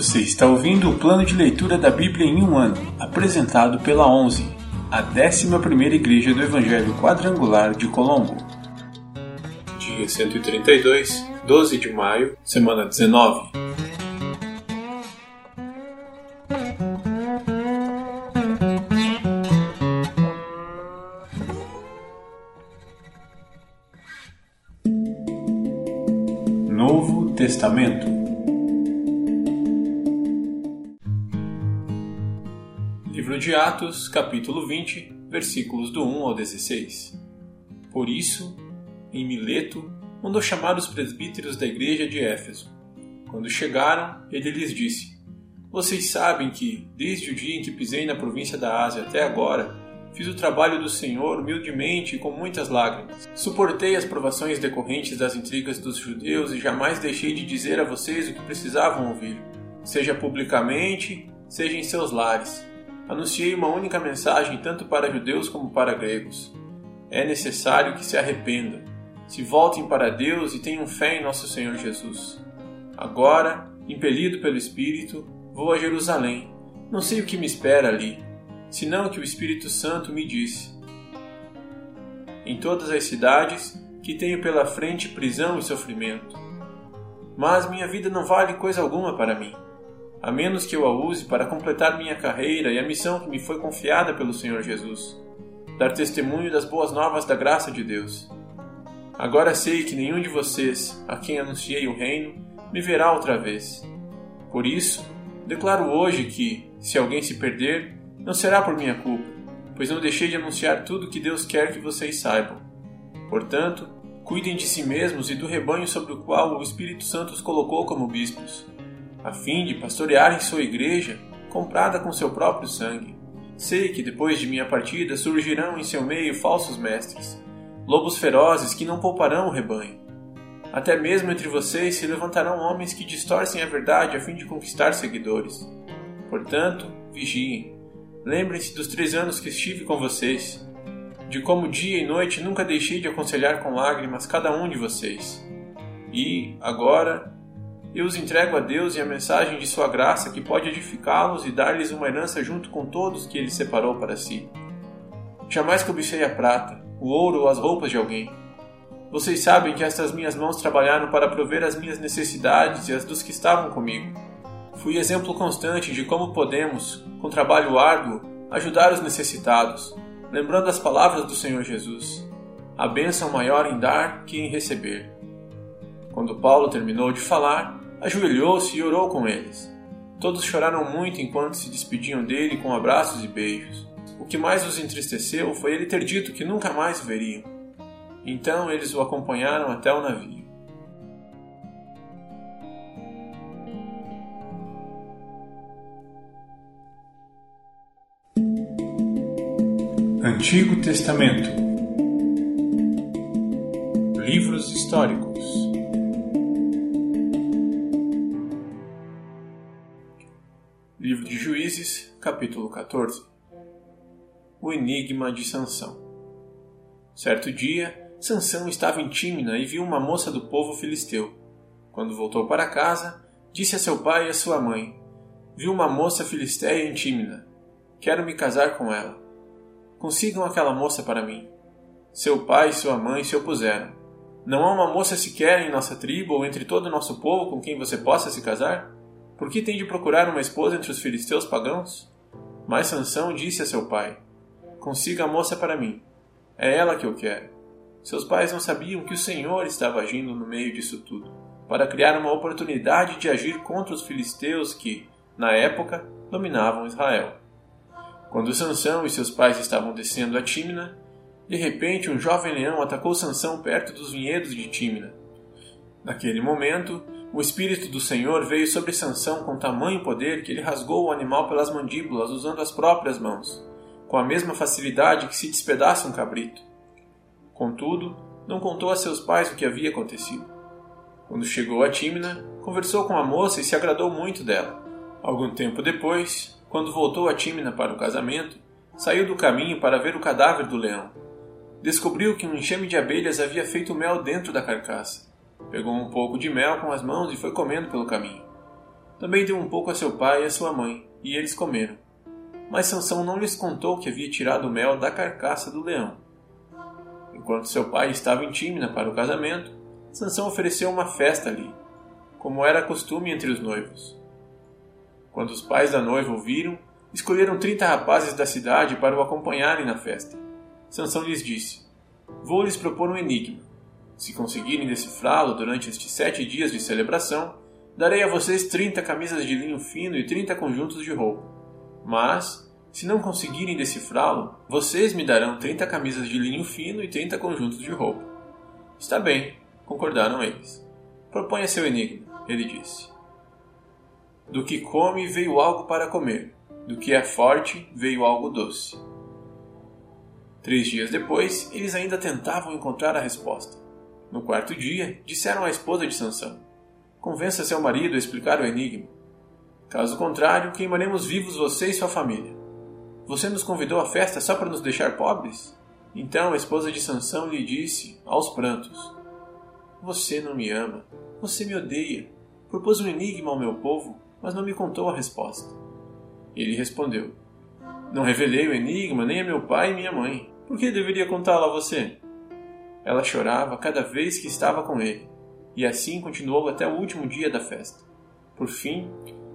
Você está ouvindo o plano de leitura da Bíblia em um ano, apresentado pela 11, a 11ª Igreja do Evangelho Quadrangular de Colombo. Dia 132, 12 de maio, semana 19. Novo Testamento de Atos, capítulo 20, versículos do 1 ao 16. Por isso, em Mileto, mandou chamar os presbíteros da igreja de Éfeso. Quando chegaram, ele lhes disse: Vocês sabem que, desde o dia em que pisei na província da Ásia até agora, Fiz o trabalho do Senhor humildemente e com muitas lágrimas. Suportei as provações decorrentes das intrigas dos judeus e jamais deixei de dizer a vocês o que precisavam ouvir, seja publicamente, seja em seus lares. Anunciei uma única mensagem tanto para judeus como para gregos. É necessário que se arrependam, se voltem para Deus e tenham fé em nosso Senhor Jesus. Agora, impelido pelo Espírito, vou a Jerusalém. Não sei o que me espera ali senão que o Espírito Santo me disse: Em todas as cidades que tenho pela frente prisão e sofrimento. Mas minha vida não vale coisa alguma para mim, a menos que eu a use para completar minha carreira e a missão que me foi confiada pelo Senhor Jesus dar testemunho das boas novas da graça de Deus. Agora sei que nenhum de vocês, a quem anunciei o reino, me verá outra vez. Por isso, declaro hoje que, se alguém se perder, não será por minha culpa, pois não deixei de anunciar tudo que Deus quer que vocês saibam. Portanto, cuidem de si mesmos e do rebanho sobre o qual o Espírito Santo os colocou como bispos, a fim de pastorearem sua igreja, comprada com seu próprio sangue. Sei que depois de minha partida surgirão em seu meio falsos mestres, lobos ferozes que não pouparão o rebanho. Até mesmo entre vocês se levantarão homens que distorcem a verdade a fim de conquistar seguidores. Portanto, vigiem Lembrem-se dos três anos que estive com vocês, de como dia e noite nunca deixei de aconselhar com lágrimas cada um de vocês. E, agora, eu os entrego a Deus e a mensagem de Sua graça que pode edificá-los e dar-lhes uma herança junto com todos que Ele separou para si. Jamais cobicei a prata, o ouro ou as roupas de alguém. Vocês sabem que estas minhas mãos trabalharam para prover as minhas necessidades e as dos que estavam comigo. Fui exemplo constante de como podemos, com trabalho árduo, ajudar os necessitados, lembrando as palavras do Senhor Jesus: a bênção maior em dar que em receber. Quando Paulo terminou de falar, ajoelhou-se e orou com eles. Todos choraram muito enquanto se despediam dele com abraços e beijos. O que mais os entristeceu foi ele ter dito que nunca mais o veriam. Então eles o acompanharam até o navio. Antigo Testamento Livros históricos Juízes, capítulo 14 O enigma de Sansão Certo dia, Sansão estava em Tímina e viu uma moça do povo filisteu. Quando voltou para casa, disse a seu pai e a sua mãe: Viu uma moça filisteia em Tímina. Quero me casar com ela. Consigam aquela moça para mim. Seu pai e sua mãe se opuseram. Não há uma moça sequer em nossa tribo ou entre todo o nosso povo com quem você possa se casar? Por que tem de procurar uma esposa entre os filisteus pagãos? Mas Sansão disse a seu pai: Consiga a moça para mim. É ela que eu quero. Seus pais não sabiam que o Senhor estava agindo no meio disso tudo, para criar uma oportunidade de agir contra os filisteus que, na época, dominavam Israel. Quando Sansão e seus pais estavam descendo a Tímina, de repente um jovem leão atacou Sansão perto dos vinhedos de Tímina. Naquele momento, o espírito do Senhor veio sobre Sansão com tamanho poder que ele rasgou o animal pelas mandíbulas usando as próprias mãos, com a mesma facilidade que se despedaça um cabrito. Contudo, não contou a seus pais o que havia acontecido. Quando chegou a Tímina, conversou com a moça e se agradou muito dela. Algum tempo depois, quando voltou a Tímina para o casamento, saiu do caminho para ver o cadáver do leão. Descobriu que um enxame de abelhas havia feito mel dentro da carcaça. Pegou um pouco de mel com as mãos e foi comendo pelo caminho. Também deu um pouco a seu pai e a sua mãe, e eles comeram. Mas Sansão não lhes contou que havia tirado o mel da carcaça do leão. Enquanto seu pai estava em Tímina para o casamento, Sansão ofereceu uma festa ali, como era costume entre os noivos. Quando os pais da noiva ouviram, escolheram trinta rapazes da cidade para o acompanharem na festa. Sansão lhes disse: Vou lhes propor um enigma. Se conseguirem decifrá-lo durante estes sete dias de celebração, darei a vocês trinta camisas de linho fino e trinta conjuntos de roupa. Mas, se não conseguirem decifrá-lo, vocês me darão trinta camisas de linho fino e trinta conjuntos de roupa. Está bem, concordaram eles. Proponha seu enigma, ele disse. Do que come veio algo para comer, do que é forte veio algo doce. Três dias depois, eles ainda tentavam encontrar a resposta. No quarto dia, disseram à esposa de Sansão: Convença seu marido a explicar o enigma. Caso contrário, queimaremos vivos você e sua família. Você nos convidou à festa só para nos deixar pobres? Então a esposa de Sansão lhe disse, aos prantos: Você não me ama, você me odeia. Propôs um enigma ao meu povo, mas não me contou a resposta. Ele respondeu: Não revelei o enigma nem a meu pai e minha mãe. Por que deveria contá-lo a você? Ela chorava cada vez que estava com ele e assim continuou até o último dia da festa. Por fim,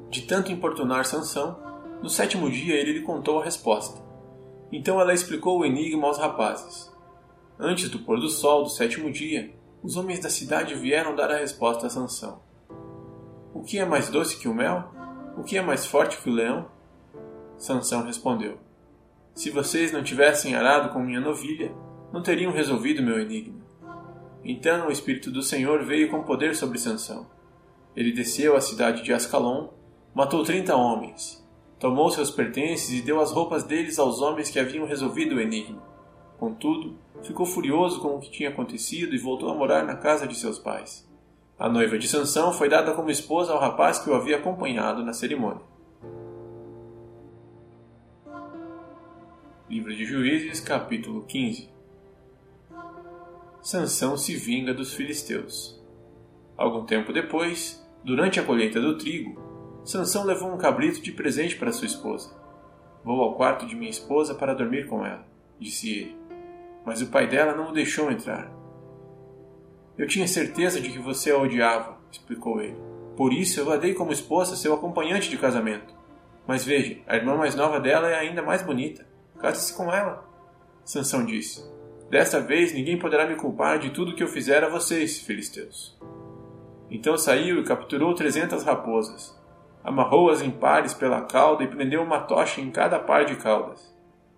de tanto importunar Sansão, no sétimo dia ele lhe contou a resposta. Então ela explicou o enigma aos rapazes. Antes do pôr do sol do sétimo dia, os homens da cidade vieram dar a resposta a Sansão. O que é mais doce que o mel? O que é mais forte que o leão? Sansão respondeu: Se vocês não tivessem arado com minha novilha, não teriam resolvido meu enigma. Então o Espírito do Senhor veio com poder sobre Sansão. Ele desceu à cidade de Ascalon, matou trinta homens, tomou seus pertences e deu as roupas deles aos homens que haviam resolvido o enigma. Contudo, ficou furioso com o que tinha acontecido e voltou a morar na casa de seus pais. A noiva de Sansão foi dada como esposa ao rapaz que o havia acompanhado na cerimônia. Livro de Juízes, capítulo 15 Sansão se vinga dos filisteus. Algum tempo depois, durante a colheita do trigo, Sansão levou um cabrito de presente para sua esposa. Vou ao quarto de minha esposa para dormir com ela, disse ele. Mas o pai dela não o deixou entrar. Eu tinha certeza de que você a odiava, explicou ele. Por isso eu a dei como esposa seu acompanhante de casamento. Mas veja, a irmã mais nova dela é ainda mais bonita. Case-se com ela. Sansão disse: Desta vez ninguém poderá me culpar de tudo que eu fizer a vocês, filisteus. Então saiu e capturou trezentas raposas, amarrou-as em pares pela cauda e prendeu uma tocha em cada par de caudas.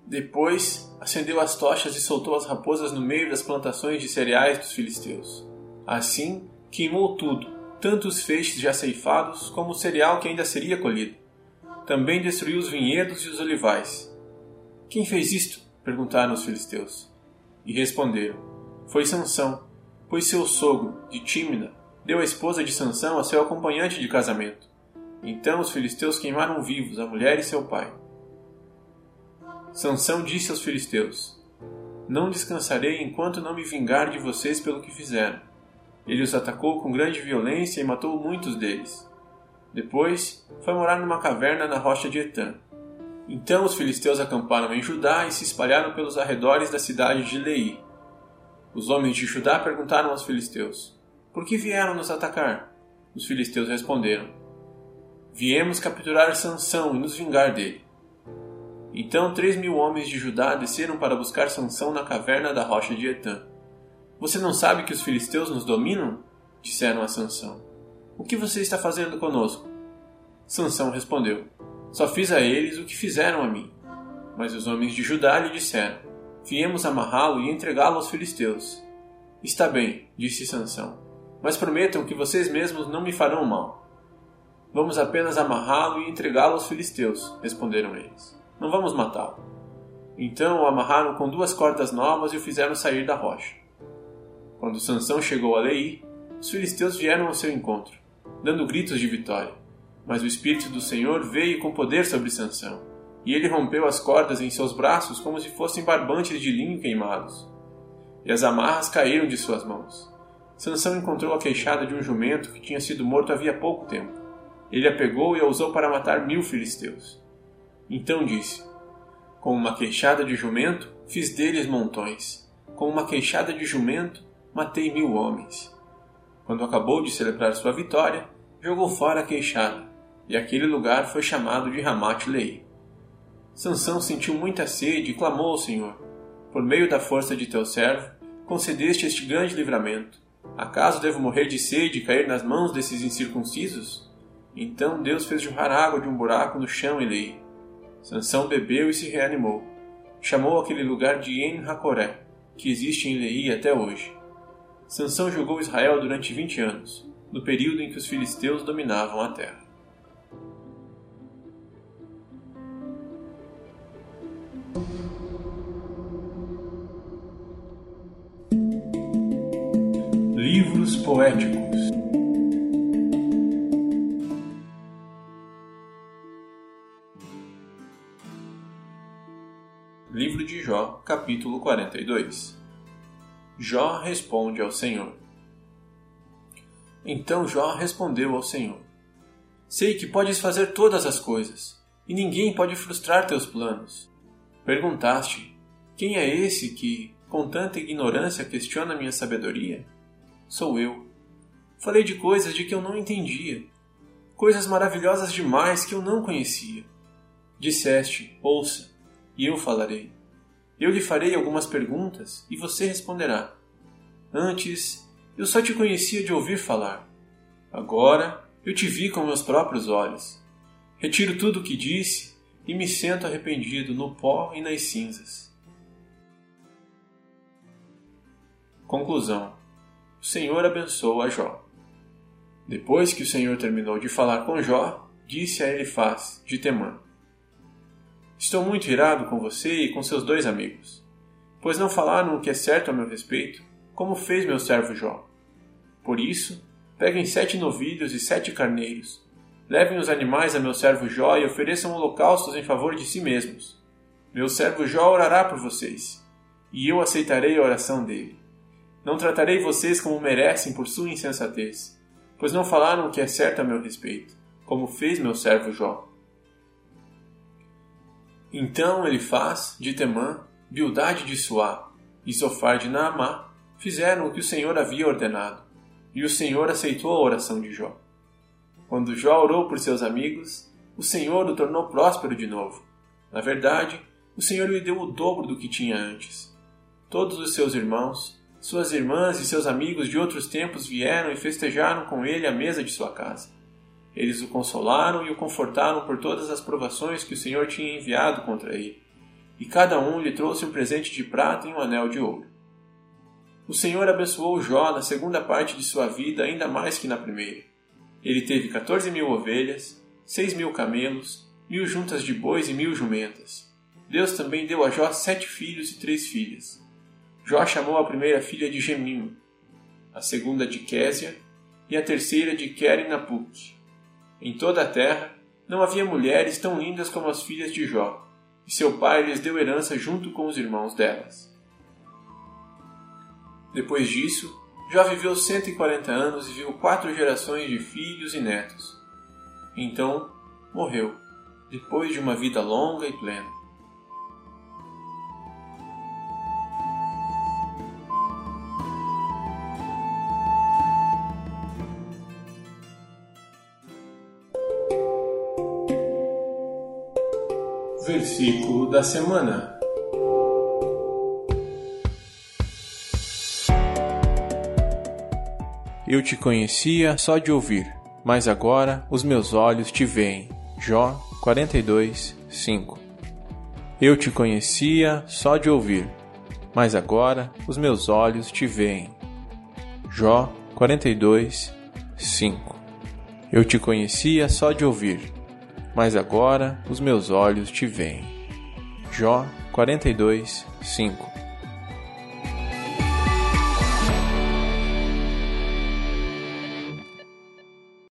Depois acendeu as tochas e soltou as raposas no meio das plantações de cereais dos filisteus. Assim, queimou tudo, tanto os feixes já ceifados como o cereal que ainda seria colhido. Também destruiu os vinhedos e os olivais. Quem fez isto? perguntaram os filisteus. E responderam: Foi Sansão, pois seu sogro, de Tímina, deu a esposa de Sansão a seu acompanhante de casamento. Então os filisteus queimaram vivos a mulher e seu pai. Sansão disse aos filisteus: Não descansarei enquanto não me vingar de vocês pelo que fizeram. Ele os atacou com grande violência e matou muitos deles. Depois foi morar numa caverna na rocha de Etã. Então os filisteus acamparam em Judá e se espalharam pelos arredores da cidade de Lei. Os homens de Judá perguntaram aos filisteus: Por que vieram nos atacar? Os filisteus responderam: Viemos capturar Sansão e nos vingar dele. Então três mil homens de Judá desceram para buscar Sansão na caverna da rocha de Etã. Você não sabe que os filisteus nos dominam? disseram a Sansão. O que você está fazendo conosco? Sansão respondeu: só fiz a eles o que fizeram a mim. Mas os homens de Judá lhe disseram: Viemos amarrá-lo e entregá-lo aos filisteus. Está bem, disse Sansão, mas prometam que vocês mesmos não me farão mal. Vamos apenas amarrá-lo e entregá-lo aos filisteus, responderam eles. Não vamos matá-lo. Então o amarraram com duas cordas novas e o fizeram sair da rocha. Quando Sansão chegou a Lei, os filisteus vieram ao seu encontro, dando gritos de vitória. Mas o Espírito do Senhor veio com poder sobre Sansão, e ele rompeu as cordas em seus braços como se fossem barbantes de linho queimados. E as amarras caíram de suas mãos. Sansão encontrou a queixada de um jumento que tinha sido morto havia pouco tempo. ele a pegou e a usou para matar mil filisteus. Então disse: Com uma queixada de jumento fiz deles montões, com uma queixada de jumento matei mil homens. Quando acabou de celebrar sua vitória, jogou fora a queixada, e aquele lugar foi chamado de Ramat-Lei. Sansão sentiu muita sede e clamou ao Senhor: Por meio da força de teu servo, concedeste este grande livramento. Acaso devo morrer de sede e cair nas mãos desses incircuncisos? Então Deus fez jorrar água de um buraco no chão em Lei. Sansão bebeu e se reanimou. Chamou aquele lugar de En-Hakoré, que existe em Lei até hoje. Sansão julgou Israel durante vinte anos, no período em que os filisteus dominavam a terra. Livro de Jó, capítulo 42 Jó responde ao Senhor. Então Jó respondeu ao Senhor: Sei que podes fazer todas as coisas, e ninguém pode frustrar teus planos. Perguntaste: Quem é esse que, com tanta ignorância, questiona minha sabedoria? Sou eu. Falei de coisas de que eu não entendia, coisas maravilhosas demais que eu não conhecia. Disseste: Ouça, e eu falarei. Eu lhe farei algumas perguntas e você responderá. Antes, eu só te conhecia de ouvir falar. Agora, eu te vi com meus próprios olhos. Retiro tudo o que disse e me sento arrependido no pó e nas cinzas. Conclusão: O Senhor abençoou Jó. Depois que o Senhor terminou de falar com Jó, disse a Elifaz de Temã: Estou muito irado com você e com seus dois amigos, pois não falaram o que é certo a meu respeito, como fez meu servo Jó. Por isso, peguem sete novilhos e sete carneiros, levem os animais a meu servo Jó e ofereçam holocaustos em favor de si mesmos. Meu servo Jó orará por vocês, e eu aceitarei a oração dele. Não tratarei vocês como merecem por sua insensatez, pois não falaram o que é certo a meu respeito, como fez meu servo Jó. Então ele faz de Temã, Bildade de Suá e Sofar de Naamá fizeram o que o Senhor havia ordenado, e o Senhor aceitou a oração de Jó. Quando Jó orou por seus amigos, o Senhor o tornou próspero de novo. Na verdade, o Senhor lhe deu o dobro do que tinha antes. Todos os seus irmãos, suas irmãs e seus amigos de outros tempos vieram e festejaram com ele a mesa de sua casa. Eles o consolaram e o confortaram por todas as provações que o Senhor tinha enviado contra ele, e cada um lhe trouxe um presente de prata e um anel de ouro. O Senhor abençoou Jó na segunda parte de sua vida ainda mais que na primeira. Ele teve quatorze mil ovelhas, seis mil camelos, mil juntas de bois e mil jumentas. Deus também deu a Jó sete filhos e três filhas. Jó chamou a primeira filha de Gemim, a segunda de Késia e a terceira de Querinapuc. Em toda a terra não havia mulheres tão lindas como as filhas de Jó, e seu pai lhes deu herança junto com os irmãos delas. Depois disso, Jó viveu 140 anos e viu quatro gerações de filhos e netos. Então, morreu, depois de uma vida longa e plena. Versículo da semana. Eu te conhecia só de ouvir, mas agora os meus olhos te veem. Jó 42, 5. Eu te conhecia só de ouvir, mas agora os meus olhos te veem. Jó 42, 5. Eu te conhecia só de ouvir, mas agora os meus olhos te veem. Jó 42, 5